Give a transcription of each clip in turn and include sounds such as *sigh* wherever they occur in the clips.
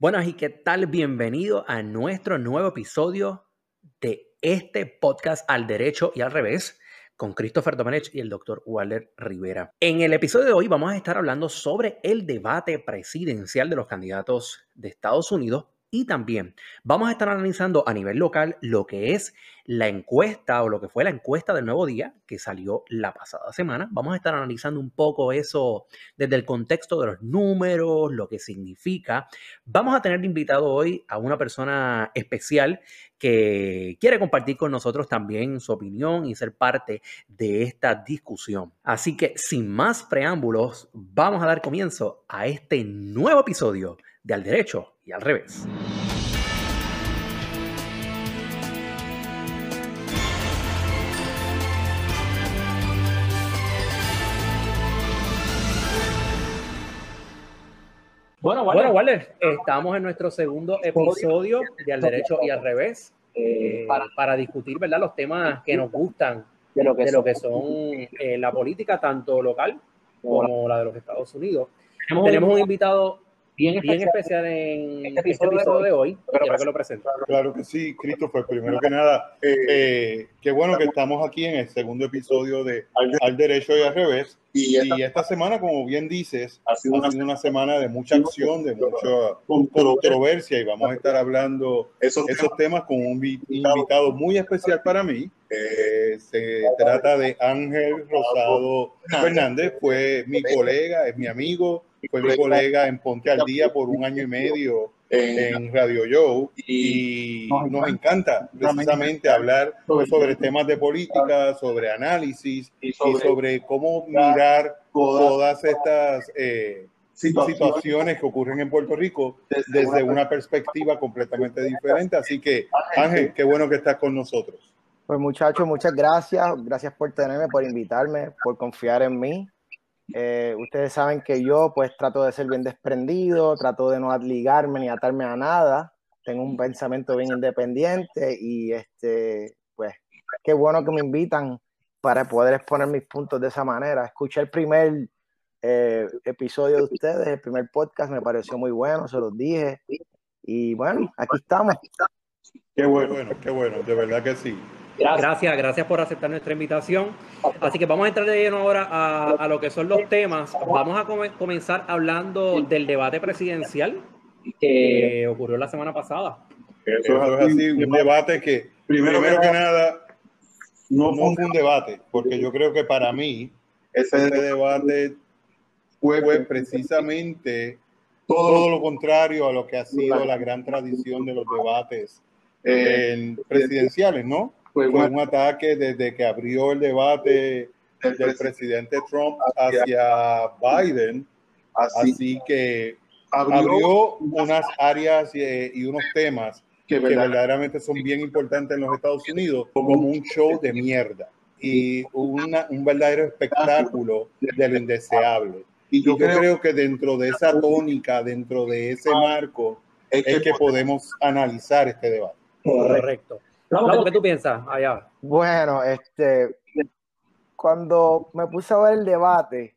Buenas y qué tal, bienvenido a nuestro nuevo episodio de este podcast al derecho y al revés con Christopher Domenech y el doctor Waller Rivera. En el episodio de hoy vamos a estar hablando sobre el debate presidencial de los candidatos de Estados Unidos y también vamos a estar analizando a nivel local lo que es la encuesta o lo que fue la encuesta del nuevo día que salió la pasada semana. Vamos a estar analizando un poco eso desde el contexto de los números, lo que significa. Vamos a tener invitado hoy a una persona especial que quiere compartir con nosotros también su opinión y ser parte de esta discusión. Así que sin más preámbulos, vamos a dar comienzo a este nuevo episodio de Al Derecho y al revés. Bueno, Waller, estamos en nuestro segundo episodio de Al Derecho y al Revés eh, para, discutir ¿verdad? los temas que nos gustan de lo que, son eh, la política, tanto local como la de los Estados Unidos. Tenemos un invitado bien especial, en este, este episodio, de hoy. Quiero que lo presente. Claro que sí, Christopher. Primero que nada, eh, eh, qué bueno que estamos aquí en el segundo episodio de Al Derecho y al Revés. Y esta, semana, como bien dices, ha sido, una, semana de mucha acción, de mucha controversia y vamos a estar hablando esos, temas con un invitado muy especial para mí. Eh, se trata de Ángel Rosado Fernández, fue mi colega, es mi amigo, fue mi colega en Ponte al Día por un año y medio en Radio Show y nos encanta precisamente hablar sobre temas de política, sobre análisis y sobre cómo mirar todas estas eh, situaciones que ocurren en Puerto Rico desde una perspectiva completamente diferente. Así que Ángel, qué bueno que estás con nosotros. Pues muchachos, muchas gracias. Gracias por tenerme, por invitarme, por confiar en mí. Eh, ustedes saben que yo pues trato de ser bien desprendido, trato de no ligarme ni atarme a nada. Tengo un pensamiento bien independiente y este, pues qué bueno que me invitan para poder exponer mis puntos de esa manera. Escuché el primer eh, episodio de ustedes, el primer podcast, me pareció muy bueno, se los dije. Y bueno, aquí estamos. Qué bueno, qué bueno, de verdad que sí. Gracias. gracias, por aceptar nuestra invitación. Así que vamos a entrar de lleno ahora a, lo que son los temas. Vamos a comenzar hablando del debate presidencial que ocurrió la semana pasada. Eso es así, un debate que, primero, que nada, no fue un debate, porque yo creo que para mí ese debate fue precisamente todo lo contrario a lo que ha sido la gran tradición de los debates eh, presidenciales, ¿no? Fue un ataque desde que abrió el debate del presidente Trump hacia Biden. Así, que abrió unas áreas y, unos temas que, verdaderamente son bien importantes en los Estados Unidos como un show de mierda y una, un verdadero espectáculo de lo indeseable. Y yo creo que dentro de esa tónica, dentro de ese marco, es que podemos analizar este debate. Correcto. ¿Qué tú piensas allá? Bueno, este, cuando me puse a ver el debate,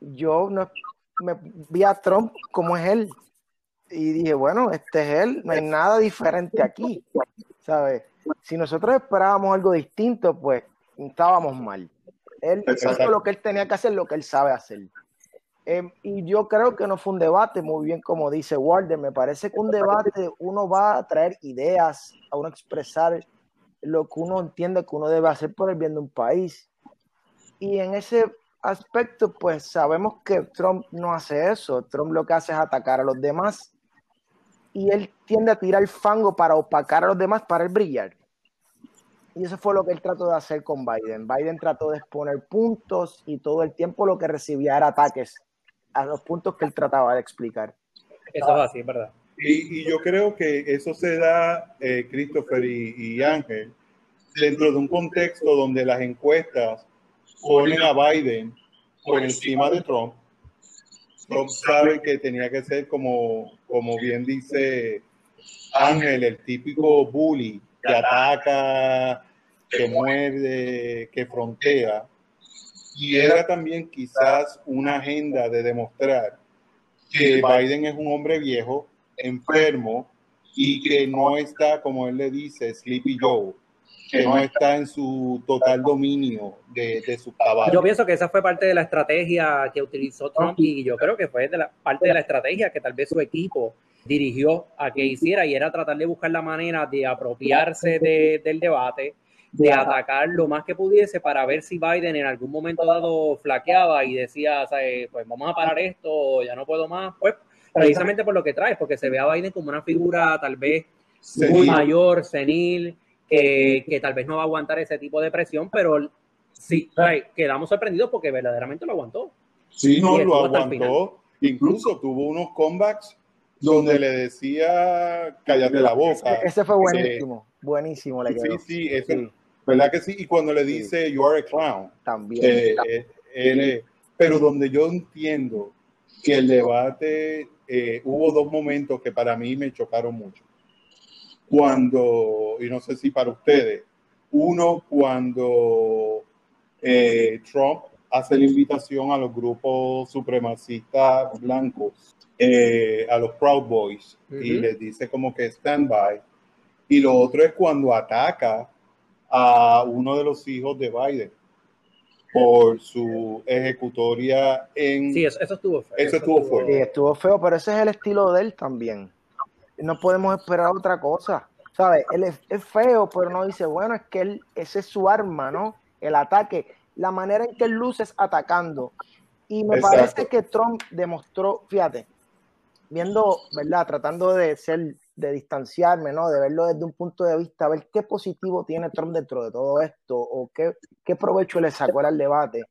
yo no, me vi a Trump como es él y dije, bueno, este es él, no hay nada diferente aquí, ¿sabes? Si nosotros esperábamos algo distinto, pues estábamos mal. Él hizo lo que él tenía que hacer, lo que él sabe hacer. Em, y yo creo que no fue un debate, muy bien como dice Walden, me parece que un debate uno va a traer ideas, a uno expresar lo que uno entiende que uno debe hacer por el bien de un país. Y en ese aspecto, pues sabemos que Trump no hace eso, Trump lo que hace es atacar a los demás y él tiende a tirar fango para opacar a los demás para el brillar. Y eso fue lo que él trató de hacer con Biden. Biden trató de exponer puntos y todo el tiempo lo que recibía era ataques a los puntos que él trataba de explicar. Eso es así, verdad. Y, yo creo que eso se da, eh, Christopher y, Ángel, dentro de un contexto donde las encuestas ponen a Biden por encima de Trump. Trump sabe que tenía que ser como, como bien dice Ángel, el típico bully que ataca, que muerde, que frontea y era también quizás una agenda de demostrar que Biden es un hombre viejo, enfermo y que no está, como él le dice, Sleepy Joe, que no está en su total dominio de, de su caballo. Yo pienso que esa fue parte de la estrategia que utilizó Trump y yo creo que fue de la, parte de la estrategia que tal vez su equipo dirigió a que hiciera y era tratar de buscar la manera de apropiarse del debate, de atacar lo más que pudiese para ver si Biden en algún momento dado flaqueaba y decía, pues vamos a parar esto, ya no puedo más, pues precisamente por lo que trae, porque se ve a Biden como una figura tal vez muy mayor, senil, que, tal vez no va a aguantar ese tipo de presión, pero sí, quedamos sorprendidos porque verdaderamente lo aguantó. Sí, no, lo aguantó. Incluso tuvo unos comebacks donde le decía cállate la boca. Ese fue buenísimo, buenísimo. Le quedó. Sí, sí, ¿verdad que sí? Y cuando le dice you are a clown. También. Eh, eh, pero donde yo entiendo que el debate, eh, hubo dos momentos que para mí me chocaron mucho cuando, y no sé si para ustedes, uno cuando eh, Trump hace la invitación a los grupos supremacistas blancos, eh, a los Proud Boys, y les dice como que stand by. Y lo otro es cuando ataca a uno de los hijos de Biden por su ejecutoria en... Sí, eso, estuvo feo. Eso, estuvo, feo. Sí, estuvo feo, pero ese es el estilo de él también no podemos esperar otra cosa. ¿Sabes? Él es, feo, pero no dice, bueno, es que él, ese es su arma, ¿no? El ataque, la manera en que él luce es atacando. Y me parece que Trump demostró, fíjate, viendo, ¿verdad? Tratando de ser, de distanciarme, ¿no? De verlo desde un punto de vista, ver qué positivo tiene Trump dentro de todo esto, o qué, qué provecho le sacó al debate.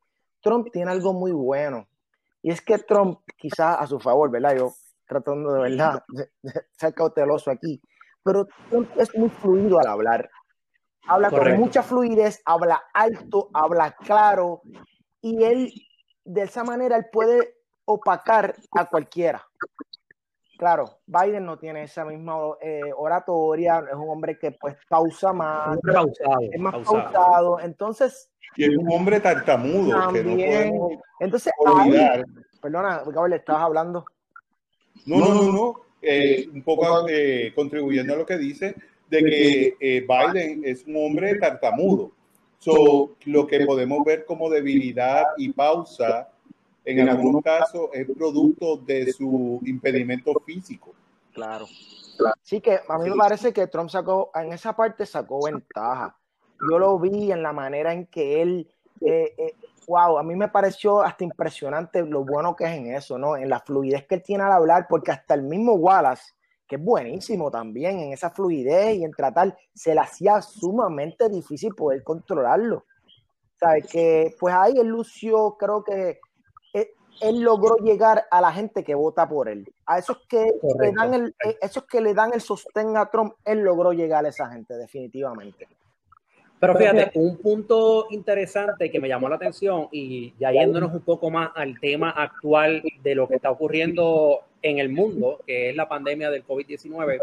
Trump tiene algo muy bueno. Y es que Trump, quizás a su favor, ¿verdad? Yo tratando de verdad *laughs* ser cauteloso aquí, pero es muy fluido al hablar. Habla con mucha fluidez, habla alto, habla claro, y él, de esa manera, él puede opacar a cualquiera. Claro, Biden no tiene esa misma eh, oratoria, es un hombre que pues pausa más, es más pausado, entonces... Y es un hombre tartamudo, también, entonces, perdona, le estabas hablando. No, no, no, no. Eh, un poco eh, contribuyendo a lo que dice de que eh, Biden es un hombre tartamudo. So, lo que podemos ver como debilidad y pausa en algunos casos es producto de su impedimento físico. Claro. Sí que a mí me parece que Trump sacó, en esa parte sacó ventaja. Yo lo vi en la manera en que él wow, a mí me pareció hasta impresionante lo bueno que es en eso, ¿no? En la fluidez que él tiene al hablar, porque hasta el mismo Wallace, que es buenísimo también en esa fluidez y en tratar, se le hacía sumamente difícil poder controlarlo. ¿Sabes? Que pues ahí el lució, creo que él, logró llegar a la gente que vota por él. A esos que, le dan el, esos que le dan el sostén a Trump, él logró llegar a esa gente, definitivamente. Pero fíjate, un punto interesante que me llamó la atención y ya yéndonos un poco más al tema actual de lo que está ocurriendo en el mundo, que es la pandemia del COVID-19,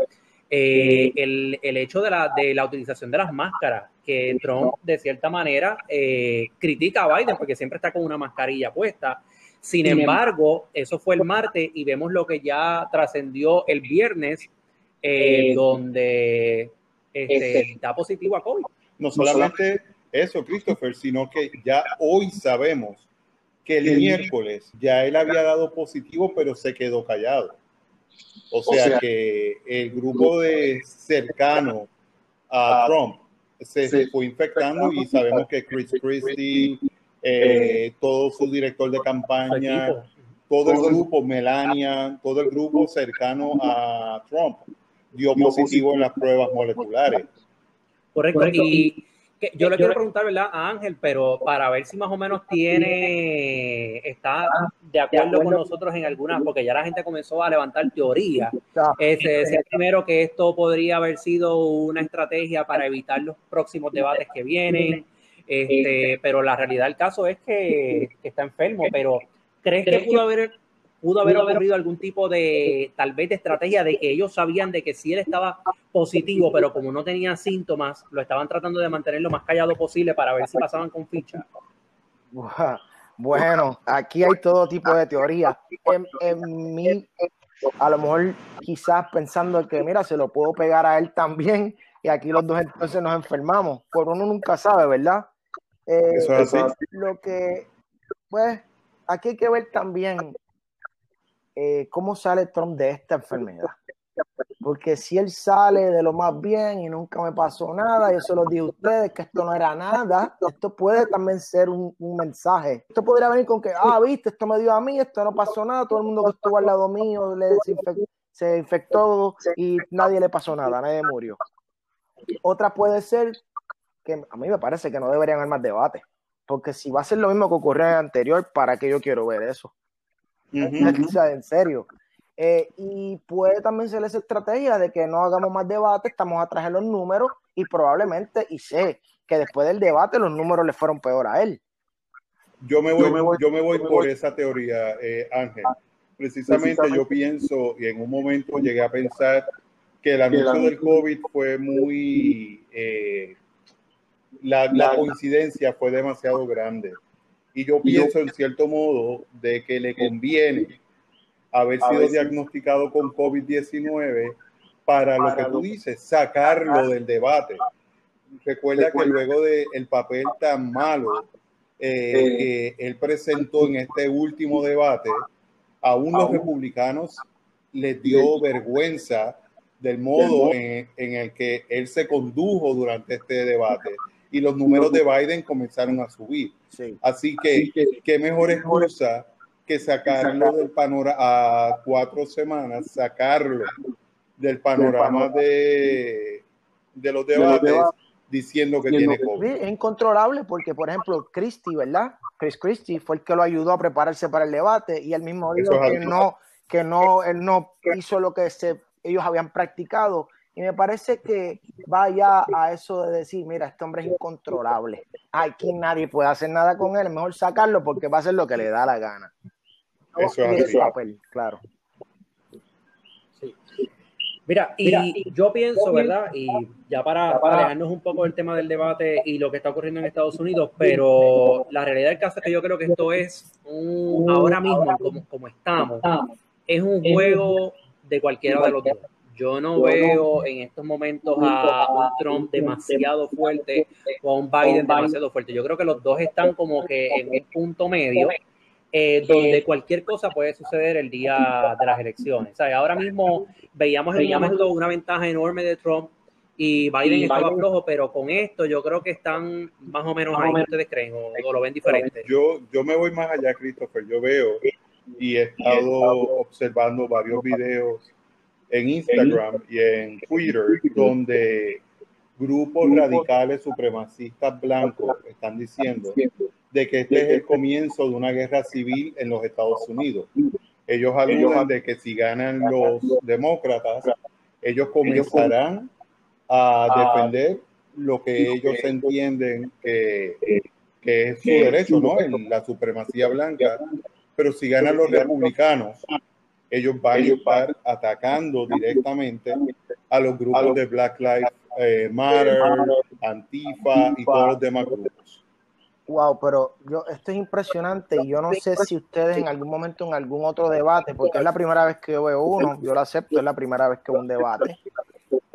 eh, el, el, hecho de la, de la utilización de las máscaras, que Trump de cierta manera eh, critica a Biden porque siempre está con una mascarilla puesta. Sin embargo, eso fue el martes y vemos lo que ya trascendió el viernes, eh, donde este, está positivo a COVID. No solamente eso, Christopher, sino que ya hoy sabemos que el miércoles ya él había dado positivo, pero se quedó callado. O sea, que el grupo de cercano a Trump se, fue infectando y sabemos que Chris Christie, eh, todo su director de campaña, todo el grupo, Melania, todo el grupo cercano a Trump dio positivo en las pruebas moleculares. Correcto. Y yo le quiero preguntar, ¿verdad? A Ángel, pero para ver si más o menos tiene, está de acuerdo con nosotros en algunas, porque ya la gente comenzó a levantar teorías. Ese es primero que esto podría haber sido una estrategia para evitar los próximos debates que vienen. Este, pero la realidad del caso es que, que está enfermo, pero ¿crees que pudo haber pudo haber ocurrido algún tipo de, tal vez, de estrategia de que ellos sabían de que si él estaba positivo, pero como no tenía síntomas, lo estaban tratando de mantener lo más callado posible para ver si pasaban con ficha. *laughs* Bueno, aquí hay todo tipo de teorías. En, mi, a lo mejor quizás pensando que, mira, se lo puedo pegar a él también y aquí los dos entonces nos enfermamos. Por uno nunca sabe, ¿verdad? Eh, Eso es así. Lo que, pues, aquí hay que ver también eh, cómo sale Trump de esta enfermedad. Porque si él sale de lo más bien y nunca me pasó nada, yo se lo dije a ustedes que esto no era nada, esto puede también ser un, mensaje. Esto podría venir con que, ah, viste, esto me dio a mí, esto no pasó nada, todo el mundo que estuvo al lado mío le se infectó y nadie le pasó nada, nadie murió. Otra puede ser que a mí me parece que no deberían haber más debate, porque si va a ser lo mismo que ocurrió en el anterior, ¿para qué yo quiero ver eso? En serio. Eh, y puede también ser esa estrategia de que no hagamos más debate, estamos atrás de los números y probablemente, y sé que después del debate los números le fueron peor a él. Yo me voy, yo me voy, por esa teoría, eh, Ángel. Precisamente, yo pienso, y en un momento llegué a pensar que el anuncio del COVID fue muy... Eh, la, la coincidencia fue demasiado grande. Y yo pienso, en cierto modo, de que le conviene haber sido diagnosticado con COVID-19 para, lo que tú dices, sacarlo del debate. Recuerda que luego del el papel tan malo eh, que él presentó en este último debate, aún los republicanos les dio vergüenza del modo en, el que él se condujo durante este debate y los números de Biden comenzaron a subir. Así que, qué mejor excusa que sacarlo del panorama a cuatro semanas, sacarlo del panorama de, de los debates diciendo que tiene COVID. Es incontrolable porque, por ejemplo, Christie, ¿verdad? Chris Christie fue el que lo ayudó a prepararse para el debate y él mismo dijo que no, que no, él no hizo lo que se, ellos habían practicado. Y me parece que vaya a eso de decir, mira, este hombre es incontrolable. Aquí nadie puede hacer nada con él, es mejor sacarlo porque va a hacer lo que le da la gana. Eso es papel, claro. Mira, y yo pienso, ¿verdad? Y ya para, para alejarnos un poco del tema del debate y lo que está ocurriendo en Estados Unidos, pero la realidad del caso es que yo creo que esto es un, ahora mismo, como, como estamos, es un juego de cualquiera de los dos. Yo no veo en estos momentos a un Trump demasiado fuerte o a un Biden demasiado fuerte. Yo creo que los dos están como que en un punto medio eh, donde cualquier cosa puede suceder el día de las elecciones. ahora mismo veíamos en momento una ventaja enorme de Trump y Biden estaba flojo, pero con esto yo creo que están más o menos ahí, ¿ustedes creen o, lo ven diferente? Yo, yo me voy más allá, Christopher, yo veo y he estado observando varios videos en Instagram y en Twitter donde grupos radicales supremacistas blancos están diciendo de que este es el comienzo de una guerra civil en los Estados Unidos. Ellos aluden de que si ganan los demócratas, ellos comenzarán a defender lo que ellos entienden que, que es su derecho, ¿no? En la supremacía blanca. Pero si ganan los republicanos, ellos van a estar atacando directamente a los grupos de Black Lives eh, Matter, Antifa y todos los demás grupos. Wow, pero yo, esto es impresionante y yo no sé si ustedes en algún momento en algún otro debate, porque es la primera vez que yo veo uno, yo lo acepto, es la primera vez que veo un debate.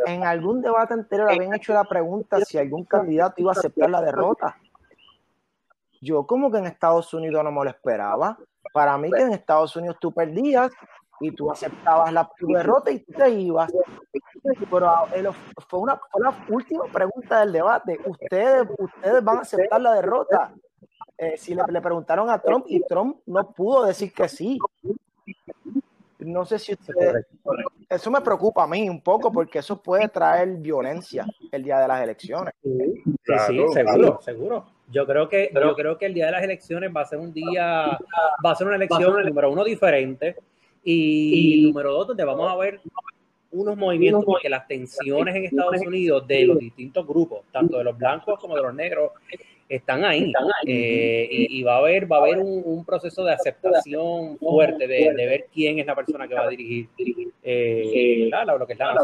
En algún debate anterior habían hecho la pregunta si algún candidato iba a aceptar la derrota. Yo como que en Estados Unidos no me lo esperaba. Para mí que en Estados Unidos tú perdías y tú aceptabas la derrota y te ibas. Pero ah, fue, una, la última pregunta del debate. ¿Ustedes, ustedes van a aceptar la derrota? Eh, si le, preguntaron a Trump y Trump no pudo decir que sí. No sé si ustedes... Eso me preocupa a mí un poco porque eso puede traer violencia el día de las elecciones. Sí, sí, seguro, seguro. Yo creo que yo creo que el día de las elecciones va a ser un día, va a ser una elección número uno diferente y, número dos, donde vamos a ver unos movimientos porque las tensiones en Estados Unidos de los distintos grupos, tanto de los blancos como de los negros, están ahí. Eh, y, va a haber, va a haber un, proceso de aceptación fuerte de, ver quién es la persona que va a dirigir eh, lo que es la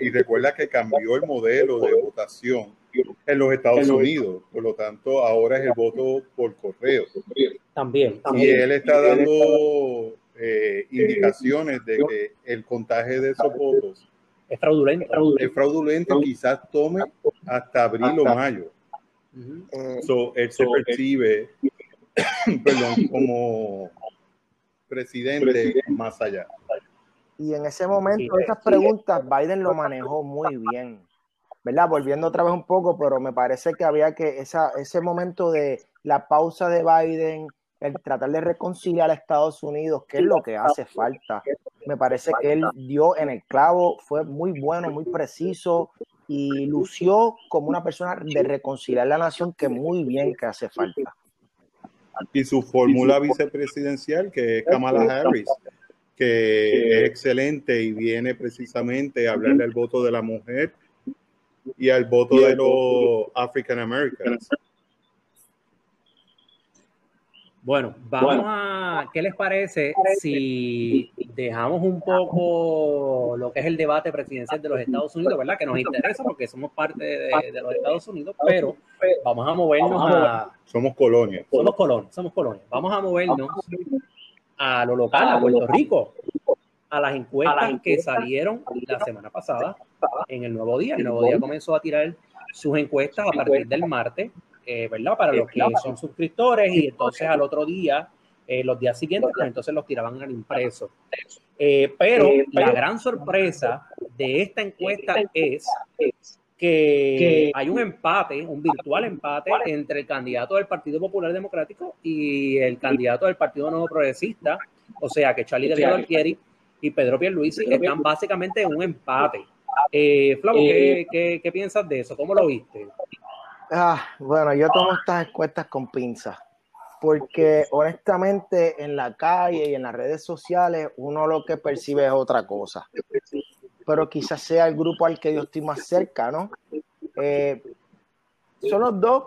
Y recuerda que cambió el modelo de votación en los Estados Unidos, por lo tanto ahora es el voto por correo. También. Y él está dando eh, indicaciones de que el contagio de esos votos es fraudulento. Es fraudulento, quizás tome hasta abril o mayo. so, él se percibe *coughs* perdón, como presidente más allá. Y en ese momento, esas preguntas, Biden lo manejó muy bien. ¿Verdad? Volviendo otra vez un poco, pero me parece que había que esa, ese momento de la pausa de Biden, el tratar de reconciliar a Estados Unidos, que es lo que hace falta. Me parece que él dio en el clavo, fue muy bueno, muy preciso y lució como una persona de reconciliar la nación que muy bien que hace falta. Y su fórmula vicepresidencial, que es Kamala Harris, que es excelente y viene precisamente a hablarle al voto de la mujer y al voto de los African Americans. Bueno, vamos a, ¿qué les parece si dejamos un poco lo que es el debate presidencial de los Estados Unidos, ¿verdad? Que nos interesa porque somos parte de, los Estados Unidos, pero vamos a movernos a... Somos colonia. Somos colonia, somos colonia. Vamos a movernos a lo local, a Puerto Rico, a las encuestas que salieron la semana pasada en el Nuevo Día. El Nuevo Día comenzó a tirar sus encuestas a partir del martes eh, ¿verdad? Para los que son suscriptores y entonces al otro día, eh, los días siguientes, pues entonces los tiraban al impreso. Eh, pero la gran sorpresa de esta encuesta es que hay un empate, un virtual empate entre el candidato del Partido Popular Democrático y el candidato del Partido Nuevo Progresista, o sea que Charlie Delgado y Pedro Pierluisi están básicamente en un empate. Eh, Flavo, ¿qué, qué, qué piensas de eso? ¿Cómo lo viste? Ah, bueno, yo tomo estas encuestas con pinzas, porque honestamente en la calle y en las redes sociales uno lo que percibe es otra cosa. Pero quizás sea el grupo al que yo estoy más cerca, ¿no? Eh, son los dos,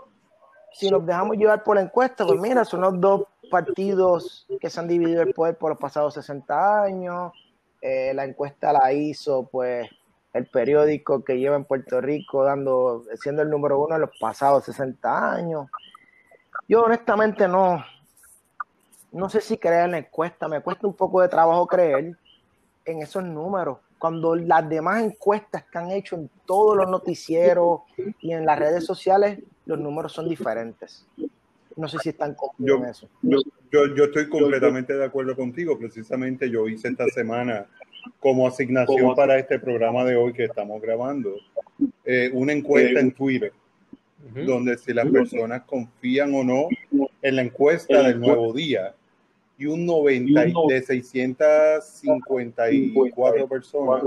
si nos dejamos llevar por la encuesta, pues mira, son los dos partidos que se han dividido el poder por los pasados 60 años. Eh, la encuesta la hizo, pues, el periódico que lleva en Puerto Rico dando, siendo el número uno en los pasados 60 años. Yo honestamente no, no sé si creer en la encuesta, me cuesta un poco de trabajo creer en esos números. Cuando las demás encuestas que han hecho en todos los noticieros y en las redes sociales, los números son diferentes. No sé si están conmigo en eso. Yo, yo, yo estoy completamente de acuerdo contigo. Precisamente yo hice esta semana como asignación para este programa de hoy que estamos grabando, eh, una encuesta en Twitter, donde si las personas confían o no en la encuesta del nuevo día, y un 90 de 654 personas,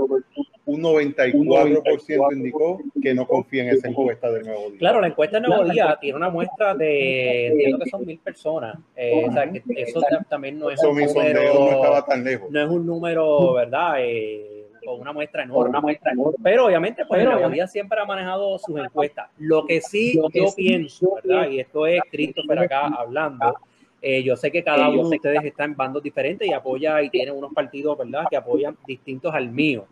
un 94% indicó que no confía en esa encuesta del Nuevo Día. Claro, la encuesta del Nuevo Día tiene una muestra de, entiendo que son mil personas. Eh, o sea, que eso también no es un número, no estaba tan lejos. No es un número, ¿verdad? Eh, con una muestra enorme. Una muestra enorme. Pero obviamente, pues el Nuevo Día siempre ha manejado sus encuestas. Lo que sí yo pienso, ¿verdad? Y esto es Christopher acá hablando eh, yo sé que cada uno de ustedes está en bandos diferentes y apoya y tiene unos partidos, ¿verdad?, que apoyan distintos al mío.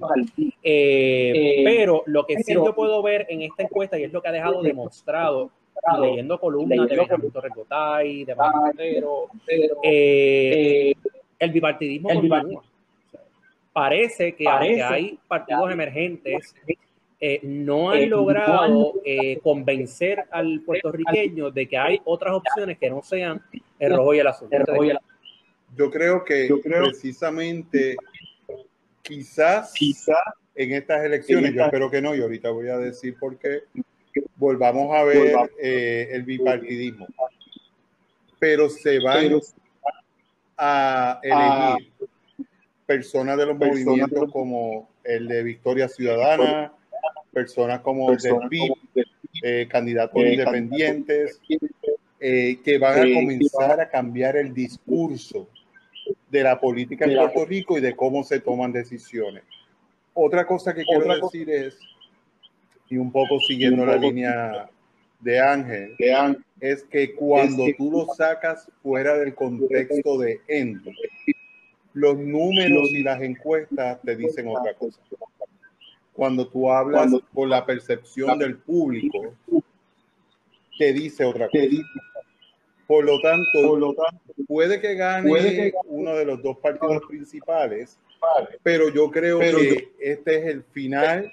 Eh, eh, pero lo que sí yo puedo ver en esta encuesta, y es lo que ha dejado demostrado leyendo columnas de Benjamín Torrecotay, de Manuel el bipartidismo Parece que hay partidos emergentes eh, no han logrado eh, convencer al puertorriqueño de que hay otras opciones que no sean el rojo y el azul. Yo creo que precisamente quizás, quizás en estas elecciones, yo espero que no, y ahorita voy a decir por qué, volvamos a ver eh, el bipartidismo. Pero se van a elegir personas de los movimientos como el de Victoria Ciudadana, personas como el PIB, eh, candidatos independientes, eh, que van a comenzar a cambiar el discurso de la política en Puerto Rico y de cómo se toman decisiones. Otra cosa que quiero decir es, y un poco siguiendo la línea de Ángel, es que cuando tú lo sacas fuera del contexto de Endy, los números y las encuestas te dicen otra cosa. Cuando tú hablas con la percepción del público, te dice otra cosa. Por lo tanto, puede, que gane uno de los dos partidos principales, pero yo creo que este es el final.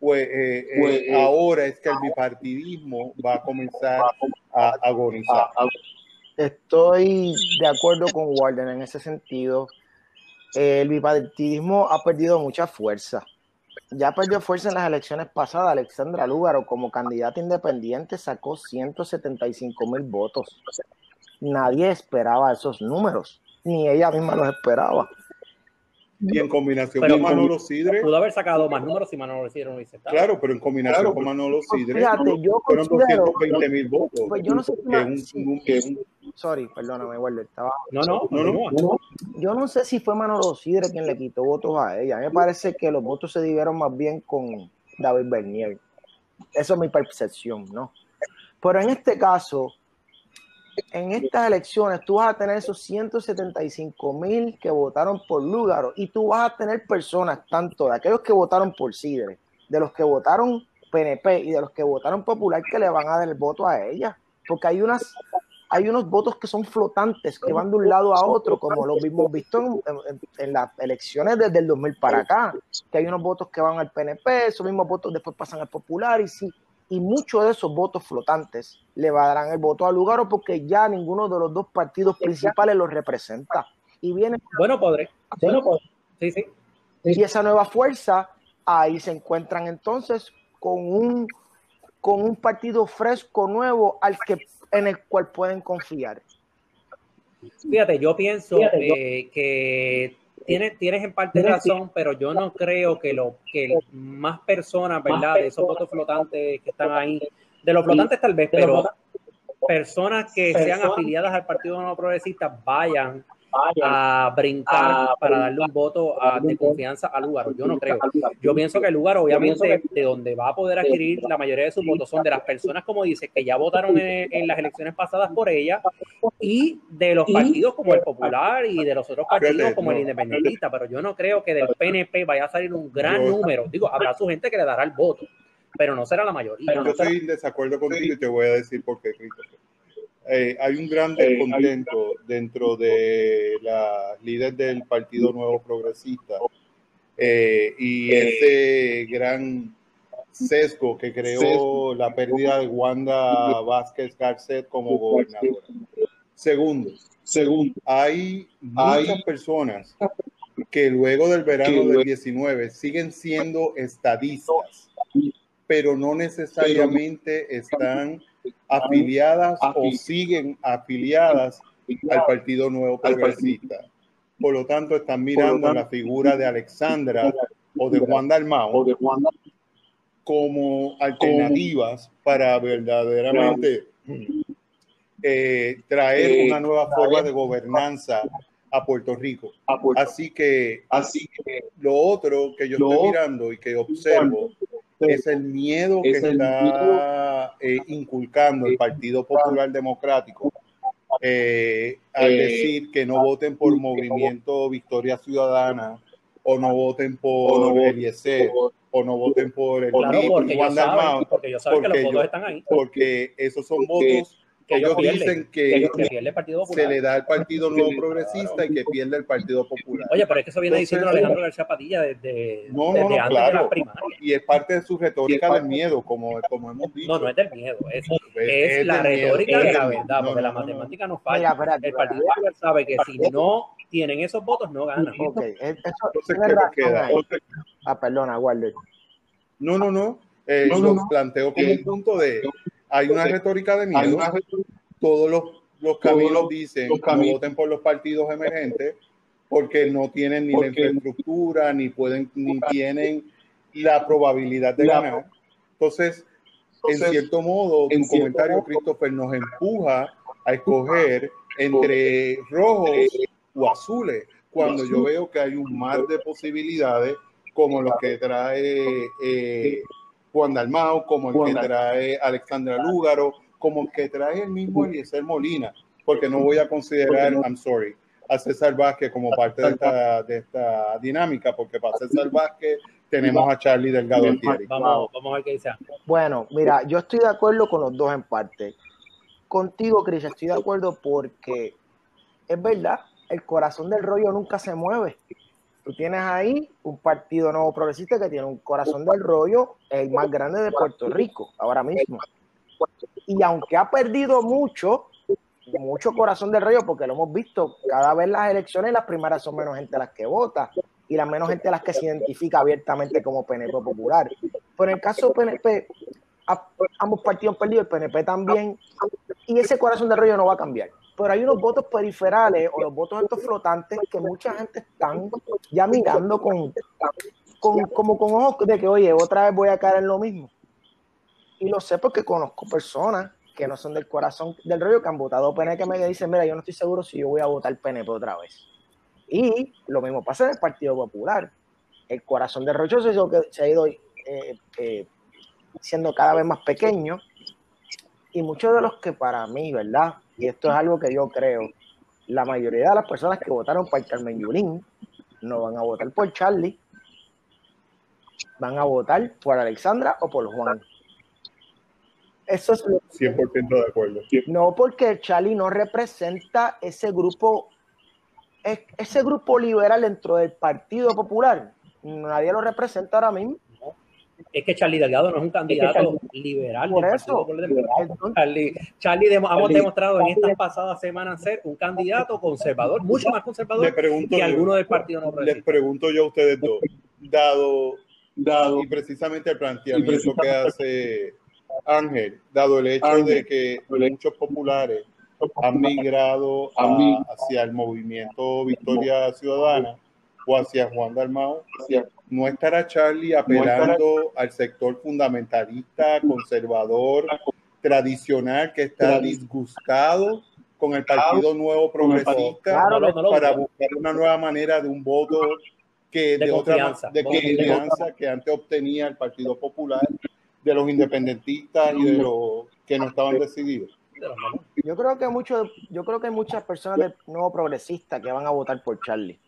Pues, eh, eh, pues eh, ahora es que el bipartidismo va a comenzar a agonizar. Estoy de acuerdo con Warden en ese sentido. El bipartidismo ha perdido mucha fuerza ya perdió fuerza en las elecciones pasadas. Alexandra Lúgaro, como candidata independiente, sacó 175 mil votos. Nadie esperaba esos números, ni ella misma los esperaba. Y en combinación con Manolo Sidre. Pudo haber sacado más números si Manolo Sidre no hubiese estado. Claro, pero en combinación con Manolo pues Sidre. Fíjate, yo fueron 220 mil votos. Pues yo no sé si Sorry, perdóname, Walter. Estaba... No, no, no, no, Yo no sé si fue Manolo Sidre quien le quitó votos a ella. A mí me parece que los votos se dieron más bien con David Bernier. Eso es mi percepción, ¿no? Pero en este caso, en estas elecciones tú vas a tener esos 175 mil que votaron por Lúgaro y tú vas a tener personas, tanto de aquellos que votaron por Sidre, de los que votaron PNP y de los que votaron Popular, que le van a dar el voto a ella. Porque hay unas hay unos votos que son flotantes, que van de un lado a otro, como lo hemos visto en, las elecciones desde el 2000 para acá, que hay unos votos que van al PNP, esos mismos votos después pasan al Popular, y sí, y muchos de esos votos flotantes le darán el voto a Lugaro porque ya ninguno de los dos partidos principales los representa. Y viene. Bueno, podré. Bueno, podré. Sí, sí. Y esa nueva fuerza, ahí se encuentran entonces con un, con un partido fresco, nuevo, al que, en el cual pueden confiar. Fíjate, yo pienso eh, que tienes, tienes en parte razón, pero yo no creo que, lo, que más personas, ¿verdad? De esos votos flotantes que están ahí, de los flotantes tal vez, pero personas que sean afiliadas al Partido No Progresista vayan a brincar para darle un voto de confianza a Lugaro. Yo no creo. Yo pienso que Lugaro, obviamente, de donde va a poder adquirir la mayoría de sus votos son de las personas, como dice, que ya votaron en, las elecciones pasadas por ella y de los partidos como el Popular y de los otros partidos como el Independentista. Pero yo no creo que del PNP vaya a salir un gran número. Digo, habrá su gente que le dará el voto, pero no será la mayoría. Yo estoy en desacuerdo contigo y te voy a decir por qué, Christopher. Eh, hay un gran eh, descontento dentro de la líder del Partido Nuevo Progresista. Eh, y ese gran sesgo que creó la pérdida de Wanda Vázquez Garcet como gobernadora. Segundo, segundo hay muchas personas que luego del verano del 19 siguen siendo estadistas, pero no necesariamente están afiliadas o siguen afiliadas al Partido Nuevo Progresista. Por lo tanto, están mirando la figura de Alexandra o de Juan Dalmao como alternativas para verdaderamente eh, traer una nueva forma de gobernanza a Puerto Rico. Así que, así que lo otro que yo estoy mirando y que observo es el miedo que está eh, inculcando el Partido Popular Democrático eh, al eh, decir que no voten por Movimiento Victoria Ciudadana o no voten por Eliezer o no voten por el claro, porque, Juan porque yo porque que los votos están ahí. Porque esos son votos que ellos dicen que, se le da al Partido Nuevo Progresista y que pierde el Partido Popular. Oye, pero es que eso viene diciendo Alejandro García Padilla desde, no, no, antes de la primaria. Y es parte de su retórica del miedo, como, como hemos dicho. No, no es del miedo, es, es, la retórica de la verdad, porque la matemática no falla. el Partido Popular sabe que si no tienen esos votos, no ganan. Ok, eso, Entonces, ¿qué queda? Ah, perdona, Walter. No, no, no. Eh, lo planteo como un punto de hay una retórica de miedo. Todos los, los caminos dicen que no voten por los partidos emergentes porque no tienen ni la infraestructura, ni pueden, ni tienen la probabilidad de ganar. Entonces, en cierto modo, tu comentario, Christopher, nos empuja a escoger entre rojos o azules, cuando yo veo que hay un mar de posibilidades como los que trae eh, Juan Dalmao, como el que trae Alexandra Lúgaro, como el que trae el mismo Eliezer Molina, porque no voy a considerar, I'm sorry, a César Vázquez como parte de esta, de esta dinámica, porque para César Vázquez tenemos a Charlie Delgado Vamos, vamos a ver qué dice. Bueno, mira, yo estoy de acuerdo con los dos en parte. contigo, Cris, estoy de acuerdo porque es verdad, el corazón del rollo nunca se mueve. Tú tienes ahí un partido nuevo progresista que tiene un corazón del rollo, el más grande de Puerto Rico, ahora mismo. Y aunque ha perdido mucho, mucho corazón del rollo, porque lo hemos visto, cada vez las elecciones, las primeras son menos gente las que vota y la menos gente las que se identifica abiertamente como PNP popular. Pero en el caso de PNP, ambos partidos han perdido, el PNP también, y ese corazón del rollo no va a cambiar. Pero hay unos votos periferales o los votos estos flotantes que mucha gente están ya mirando con, con, como con ojos de que, oye, otra vez voy a caer en lo mismo. Y lo sé porque conozco personas que no son del corazón del rollo que han votado PNP que me dicen, mira, yo no estoy seguro si yo voy a votar PNP otra vez. Y lo mismo pasa en el Partido Popular. El corazón del rollo se, ha ido eh, eh, siendo cada vez más pequeño. Y muchos de los que para mí, ¿verdad? Y esto es algo que yo creo, la mayoría de las personas que votaron por Carmen Yulín no van a votar por Charlie, van a votar por Alexandra o por Juan. Eso es 100% de acuerdo. No porque Charlie no representa ese grupo ese grupo liberal dentro del Partido Popular, nadie lo representa ahora mismo. Es que Charlie Delgado no es un candidato liberal. Por eso. Charlie, Charlie hemos demostrado en estas pasadas semanas ser un candidato conservador, mucho más conservador que alguno del Partido No Les pregunto yo a ustedes dos, dado, dado y precisamente el planteamiento que hace Ángel, dado el hecho de que muchos populares han migrado hacia el movimiento Victoria Ciudadana o hacia Juan Dalmao, no estará Charlie apelando al sector fundamentalista, conservador, tradicional, que está disgustado con el Partido Nuevo Progresista para buscar una nueva manera de un voto que de, otra de confianza. que antes obtenía el Partido Popular de los independentistas y de los que no estaban decididos. Yo creo que mucho, yo creo que hay muchas personas de nuevo progresista que van a votar por Charlie.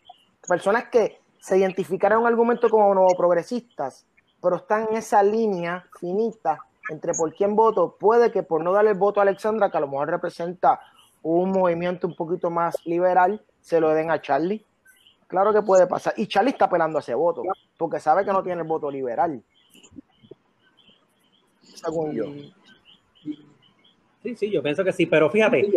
Personas que se identificaron en algún momento como nuevo progresistas, pero están en esa línea finita entre por quién voto. Puede que por no darle el voto a Alexandra, que a lo mejor representa un movimiento un poquito más liberal, se lo den a Charlie. Claro que puede pasar. Y Charlie está apelando a ese voto, porque sabe que no tiene el voto liberal. Según yo. Sí, sí, yo pienso que sí, pero fíjate,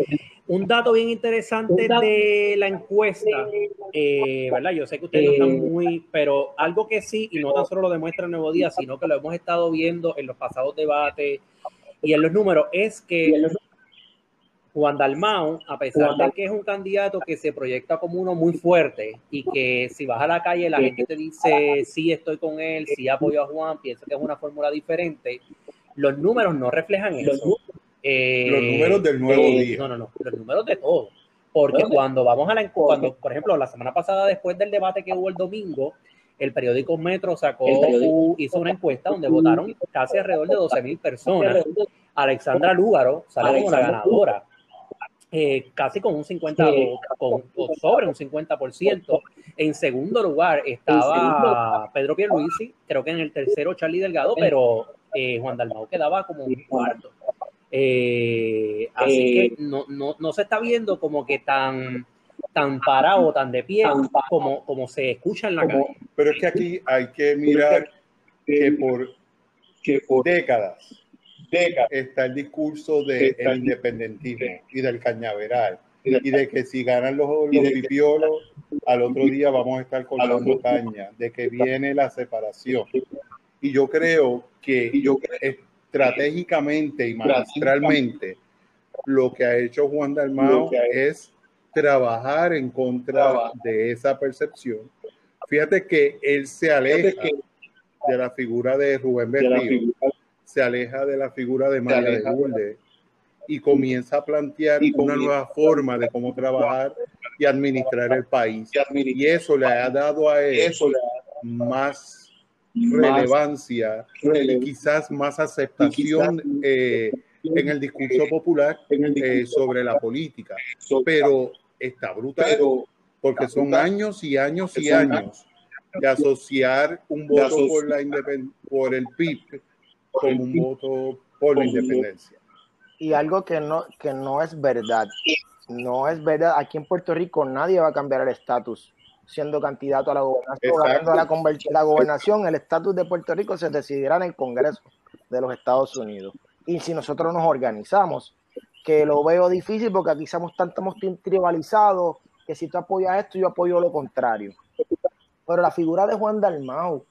un dato bien interesante de la encuesta, eh, ¿verdad? Yo sé que ustedes no están muy, pero algo que sí, y no tan solo lo demuestra el Nuevo Día, sino que lo hemos estado viendo en los pasados debates y en los números, es que Juan Dalmau, a pesar de que es un candidato que se proyecta como uno muy fuerte y que si vas a la calle la gente te dice sí estoy con él, sí apoyo a Juan, pienso que es una fórmula diferente, los números no reflejan eso eh, los números del nuevo eh, día. No, no, no, los números de todo. Porque cuando vamos a la cuando, por ejemplo, la semana pasada, después del debate que hubo el domingo, el periódico Metro sacó, hizo una encuesta donde votaron casi alrededor de 12 mil personas. Alexandra Lúgaro sale como la ganadora. Eh, casi con un 50, con, sobre un 50%. En segundo lugar estaba Pedro Pierluisi, creo que en el tercero Charlie Delgado, pero Juan Dalmau quedaba como un cuarto. Eh, así que eh, no, no, no, se está viendo como que tan, tan parado, tan de pie, como, como se escucha en la calle. Pero es que aquí hay que mirar que por, que por décadas, décadas está el discurso del de independentismo y del cañaveral y de que si ganan los, los pipiolos, al otro día vamos a estar con la caña, de que viene la separación. Y yo creo que yo estratégicamente y magistralmente lo que ha hecho Juan Dalmao es trabajar en contra de esa percepción. Fíjate que él se aleja de la figura de Rubén Berrío, se aleja de la figura de María de Lourdes y comienza a plantear una nueva forma de cómo trabajar y administrar el país. Y eso le ha dado a él más relevancia y quizás más aceptación eh, en el discurso popular eh, sobre la política. Pero está brutal porque son años y años y años de asociar un voto por, la por el PIB con un voto por la independencia. Y algo que no, que no es verdad. No es verdad. Aquí en Puerto Rico nadie va a cambiar el estatus siendo candidato a la gobernación, a la, la gobernación, el estatus de Puerto Rico se decidirá en el Congreso de los Estados Unidos. Y si nosotros nos organizamos, que lo veo difícil porque aquí estamos tan tribalizados que si tú apoyas esto, yo apoyo lo contrario. Pero la figura de Juan Dalmau,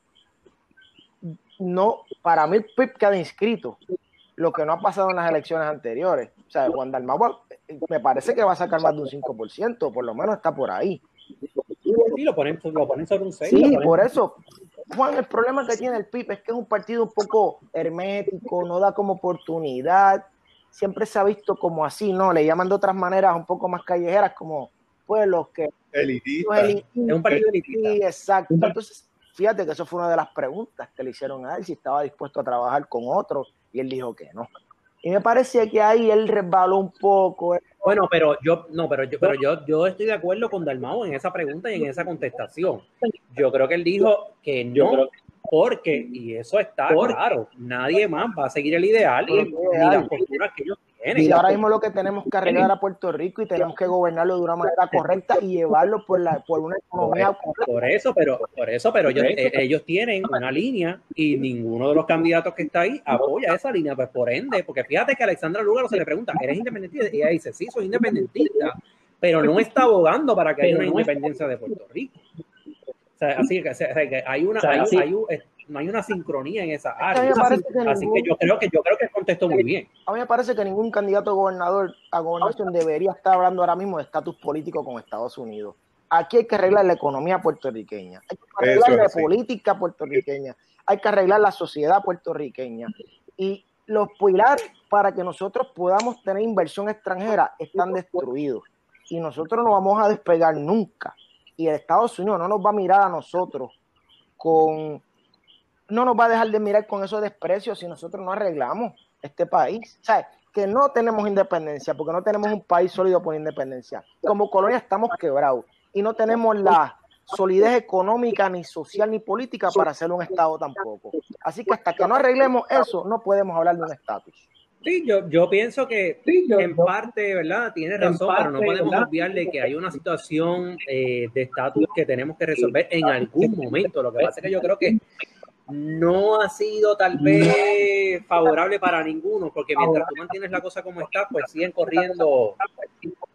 no, para mí PIB queda inscrito, lo que no ha pasado en las elecciones anteriores. O sea, Juan Dalmau me parece que va a sacar más de un 5%, por lo menos está por ahí. Sí, lo ponen, lo ponen sobre un 6. Sí, por eso. Juan, el problema que tiene el PIB es que es un partido un poco hermético, no da como oportunidad. Siempre se ha visto como así, ¿no? Le llaman de otras maneras un poco más callejeras, como pues los que. Elitista. es un partido elitista. Sí, exacto. Entonces, fíjate que eso fue una de las preguntas que le hicieron a él, si estaba dispuesto a trabajar con otros, y él dijo que no. Y me parece que ahí él resbaló un poco. Bueno, pero yo, no, pero yo, pero yo, yo estoy de acuerdo con Dalmao en esa pregunta y en esa contestación. Yo creo que él dijo que no, porque, y eso está claro, nadie más va a seguir el ideal y, ni las posturas que ellos y ahora mismo lo que tenemos que arreglar a Puerto Rico y tenemos que gobernarlo de una manera correcta y llevarlo por la por una economía por eso pero por eso pero ellos, eh, ellos tienen una línea y ninguno de los candidatos que está ahí apoya esa línea pues por ende porque fíjate que a Alexandra Lugaro se le pregunta ¿eres independentista? y ella dice sí soy independentista pero no está abogando para que haya una independencia de Puerto Rico o sea, así que, hay una hay, hay, no hay una sincronía en esa área. Así, que yo creo que yo creo que contestó muy bien. A mí me parece que ningún candidato a gobernador a gobernación debería estar hablando ahora mismo de estatus político con Estados Unidos. Aquí hay que arreglar la economía puertorriqueña, hay que arreglar la política puertorriqueña, hay que arreglar la sociedad puertorriqueña. Y los pilares para que nosotros podamos tener inversión extranjera están destruidos. Y nosotros no vamos a despegar nunca. Y el Estados Unidos no nos va a mirar a nosotros con no nos va a dejar de mirar con esos desprecios si nosotros no arreglamos este país. O sea, que no tenemos independencia, porque no tenemos un país sólido por independencia. Como colonia estamos quebrados y no tenemos la solidez económica, ni social, ni política para hacer un Estado tampoco. Así que hasta que no arreglemos eso, no podemos hablar de un estatus. Sí, yo, yo pienso que en parte, ¿verdad? Tiene razón, pero no podemos olvidarle que hay una situación eh, de estatus que tenemos que resolver en algún momento. Lo que pasa es que yo creo que no ha sido tal vez favorable para ninguno, porque mientras tú mantienes la cosa como está, pues siguen corriendo,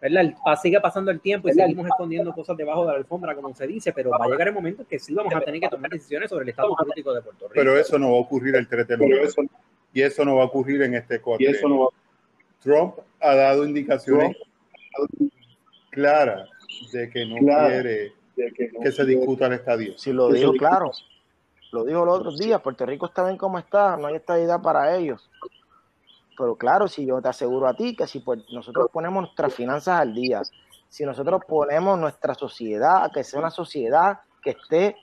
¿verdad? Sigue pasando el tiempo y seguimos escondiendo cosas debajo de la alfombra, como se dice, pero va a llegar el momento que sí vamos a tener que tomar decisiones sobre el estado político de Puerto Rico. Pero eso no va a ocurrir el 3 de noviembre. Y eso no va a ocurrir en este corte. Trump ha dado indicaciones claras de que no quiere que, se discuta el estadio. Si lo dijo claro. Lo dijo los otros días, Puerto Rico está bien como está, no hay estabilidad para ellos. Pero claro, si yo te aseguro a ti que si pues, nosotros ponemos nuestras finanzas al día, si nosotros ponemos nuestra sociedad, que sea una sociedad que esté,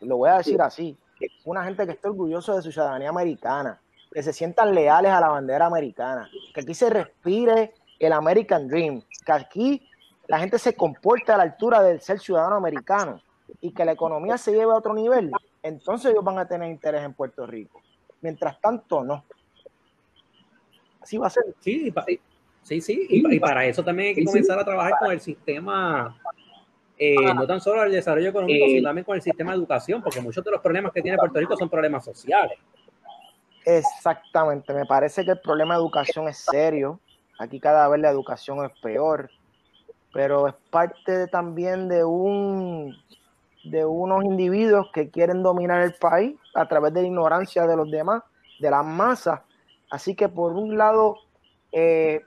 lo voy a decir así, una gente que esté orgullosa de su ciudadanía americana, que se sientan leales a la bandera americana, que aquí se respire el American Dream, que aquí la gente se comporte a la altura del ser ciudadano americano y que la economía se lleve a otro nivel, entonces ellos van a tener interés en Puerto Rico. Mientras tanto, no. Así va a ser. Sí, sí, sí. Y, para eso también hay que comenzar a trabajar con el sistema, eh, no tan solo el desarrollo económico, sino también con el sistema de educación, porque muchos de los problemas que tiene Puerto Rico son problemas sociales. Exactamente, me parece que el problema de educación es serio. Aquí cada vez la educación es peor, pero es parte también de un de unos individuos que quieren dominar el país a través de la ignorancia de los demás, de las masas. Así que por un lado eh,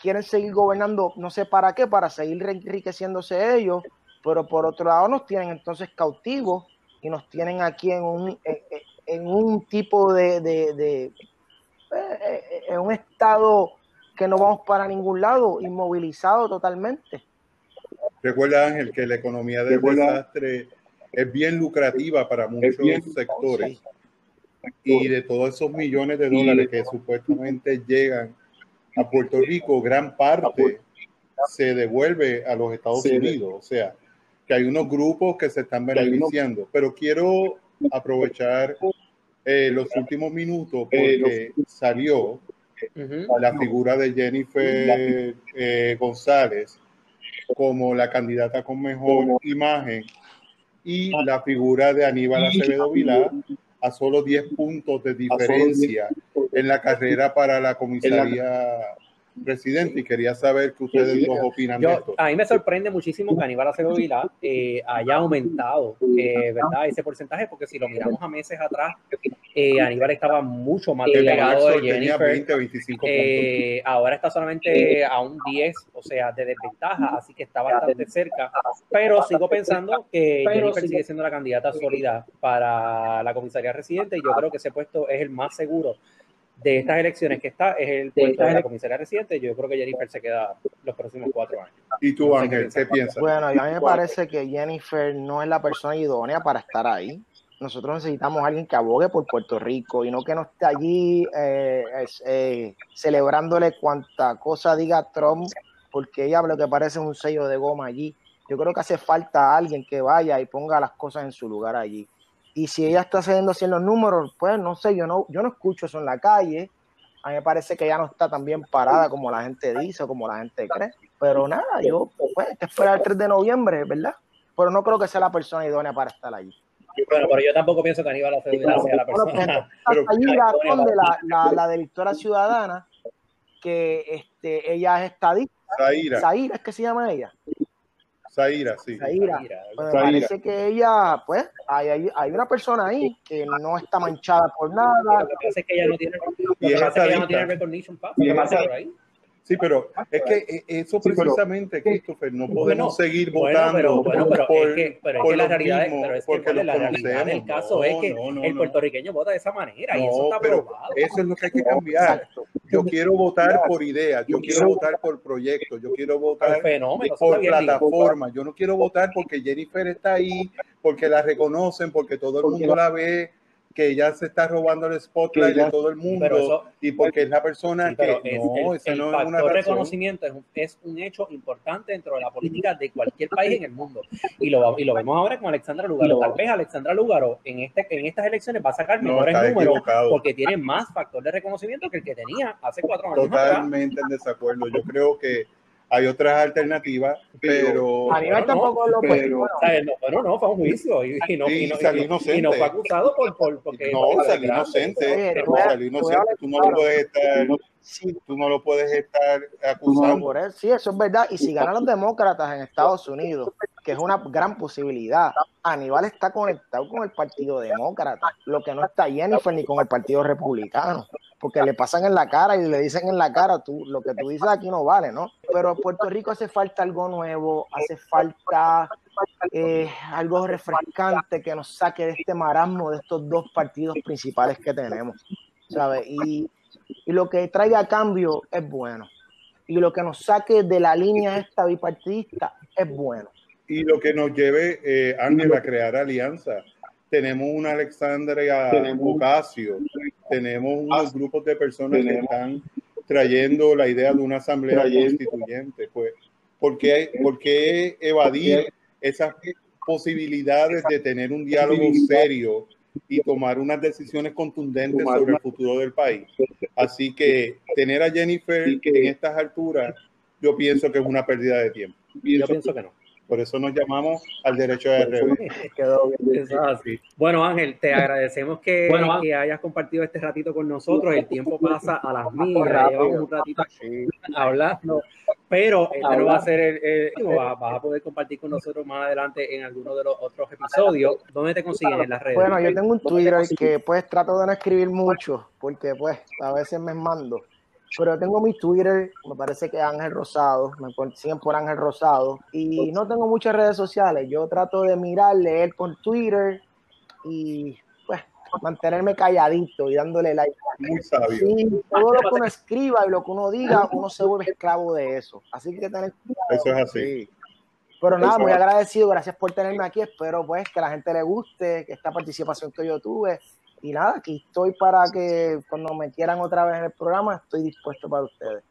quieren seguir gobernando, no sé para qué, para seguir enriqueciéndose ellos, pero por otro lado nos tienen entonces cautivos y nos tienen aquí en un, en, un tipo de, de, eh, en un estado que no vamos para ningún lado, inmovilizado totalmente. Recuerda, Ángel, que la economía del desastre es bien lucrativa para muchos sectores. Y de todos esos millones de dólares que supuestamente llegan a Puerto Rico, gran parte se devuelve a los Estados Unidos. O sea, que hay unos grupos que se están beneficiando. Pero quiero aprovechar eh, los últimos minutos porque salió la figura de Jennifer eh, González como la candidata con mejor imagen y la figura de Aníbal Acevedo Vilá a solo 10 puntos de diferencia en la carrera para la comisaría presidente y quería saber qué ustedes dos opinan de esto. A mí me sorprende muchísimo que Aníbal Acevedo Vilá eh, haya aumentado eh, ¿verdad? ese porcentaje, porque si lo miramos a meses atrás, eh, Aníbal estaba mucho más delegado de Jennifer. 20, 25 eh, ahora está solamente a un 10, o sea, de desventaja, así que está bastante cerca. Pero sigo pensando que Jennifer sigue siendo la candidata sólida para la comisaría residente y yo creo que ese puesto es el más seguro de estas elecciones que está es el puesto de la comisaría reciente. Yo creo que Jennifer se queda los próximos cuatro años. ¿Y tú, Ángel, qué, piensas? Bueno, a mí me parece que Jennifer no es la persona idónea para estar ahí. Nosotros necesitamos a alguien que abogue por Puerto Rico y no que no esté allí eh, eh, celebrándole cuanta cosa diga Trump, porque ella lo que parece un sello de goma allí. Yo creo que hace falta alguien que vaya y ponga las cosas en su lugar allí. Y si ella está haciendo así los números, pues no sé, yo no, yo no escucho eso en la calle. A mí me parece que ella no está tan bien parada como la gente dice o como la gente cree. Pero nada, yo, pues, hay que esperar el 3 de noviembre, ¿verdad? Pero no creo que sea la persona idónea para estar allí. Bueno, pero yo tampoco pienso que Aníbal Acevedo sea la persona. Bueno, pero, allí la, la, la, la directora ciudadana, que este, ella es estadista. Zaira. Zaira es que se llama ella. Zaira, sí. Zaira. Pues me parece que ella, pues, hay, hay, hay, una persona ahí que no está manchada por nada. Lo que pasa es que ella no tiene, lo que pasa es que ella no tiene recognition pass. Por ahí. Sí, pero es que eh, eso precisamente, Christopher, no podemos seguir votando. Bueno, pero, por, es que, pero es que la realidad, es, pero es que la realidad del caso es que el puertorriqueño vota de esa manera y eso está probado. Eso es lo que hay que cambiar. Yo quiero votar por ideas, yo quiero votar por proyectos, yo quiero votar por plataforma. Yo no quiero votar porque Jennifer está ahí, porque la reconocen, porque todo el mundo la ve que ella se está robando el spotlight de todo el mundo y porque es la persona que no, es, el, no es una reconocimiento es un, es un, hecho importante dentro de la política de cualquier país en el mundo y lo, y lo vemos ahora con Alexandra Lugaro. Tal vez Alexandra Lugaro en, este, en estas elecciones va a sacar mejores números porque tiene más factor de reconocimiento que el que tenía hace cuatro años. Totalmente en desacuerdo. Yo creo que hay otras alternativas, pero... A mí tampoco lo pero, bueno, no, fue un juicio y, y no, y, no, y, no, fue acusado por, por porque... No, salió inocente, salió inocente, tú no lo puedes estar sí. tú no lo puedes estar acusando. sí, eso es verdad. Y si ganan los demócratas en Estados Unidos, que es una gran posibilidad, Aníbal está conectado con el Partido Demócrata, lo que no está Jennifer ni con el Partido Republicano, porque le pasan en la cara y le dicen en la cara, tú, lo que tú dices aquí no vale, ¿no? Pero en Puerto Rico hace falta algo nuevo, hace falta eh, algo refrescante que nos saque de este marasmo de estos dos partidos principales que tenemos, ¿sabes? Y y lo que traiga a cambio es bueno. Y lo que nos saque de la línea esta bipartidista es bueno. Y lo que nos lleve, eh, Ángel, a crear alianzas. Tenemos una Alexandria Ocasio, tenemos unos grupos de personas que están trayendo la idea de una asamblea constituyente. Pues, ¿por qué, ¿por qué evadir esas posibilidades de tener un diálogo serio y tomar unas decisiones contundentes sobre el futuro del país. Así que tener a Jennifer en estas alturas, yo pienso que es una pérdida de tiempo. Yo pienso que no. Por eso nos llamamos al derecho de revés. Bueno, Ángel, te agradecemos que, que, hayas compartido este ratito con nosotros. El tiempo pasa a las millas, llevamos un ratito hablando, pero este no va a ser el, vas, a poder compartir con nosotros más adelante en alguno de los otros episodios. ¿Dónde te consiguen en las redes? Bueno, yo tengo un Twitter que pues trato de no escribir mucho, porque pues a veces me mando pero tengo mi Twitter, me parece que Ángel Rosado, me siguen por Ángel Rosado, y no tengo muchas redes sociales. Yo trato de mirar, leer por Twitter y pues mantenerme calladito y dándole like. Muy sabio. todo lo que uno escriba y lo que uno diga, uno se vuelve esclavo de eso. Así que tener cuidado. Eso es así. Pero nada, muy agradecido, gracias por tenerme aquí. Espero pues que a la gente le guste, que esta participación que yo tuve y nada, aquí estoy para que cuando me quieran otra vez en el programa, estoy dispuesto para ustedes.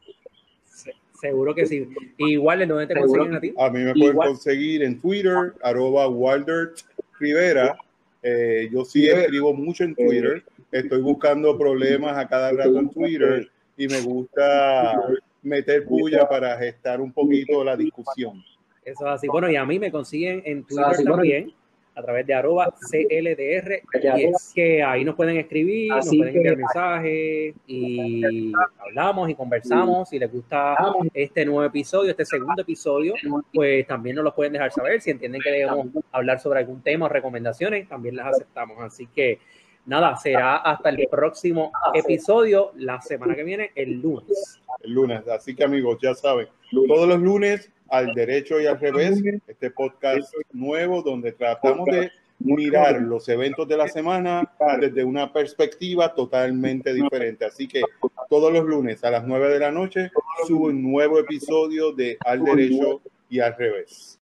seguro que sí. Igual, ¿en dónde te consiguen a ti? A mí me pueden conseguir en Twitter, arroba Waldert Rivera. Eh, yo sí escribo mucho en Twitter. Estoy buscando problemas a cada rato en Twitter y me gusta meter puya para gestar un poquito la discusión. Eso es así. Bueno, y a mí me consiguen en Twitter también a través de arroba CLDR es que ahí nos pueden escribir, nos pueden enviar mensajes y hablamos y conversamos. Si les gusta este nuevo episodio, este segundo episodio, pues también nos lo pueden dejar saber. Si entienden que debemos hablar sobre algún tema o recomendaciones, también las aceptamos. Así que nada, será hasta el próximo episodio la semana que viene, el lunes. El lunes, así que amigos, ya saben, todos los lunes al derecho y al revés, este podcast nuevo donde tratamos de mirar los eventos de la semana desde una perspectiva totalmente diferente. Así que todos los lunes a las 9 de la noche subo un nuevo episodio de Al Derecho y al Revés.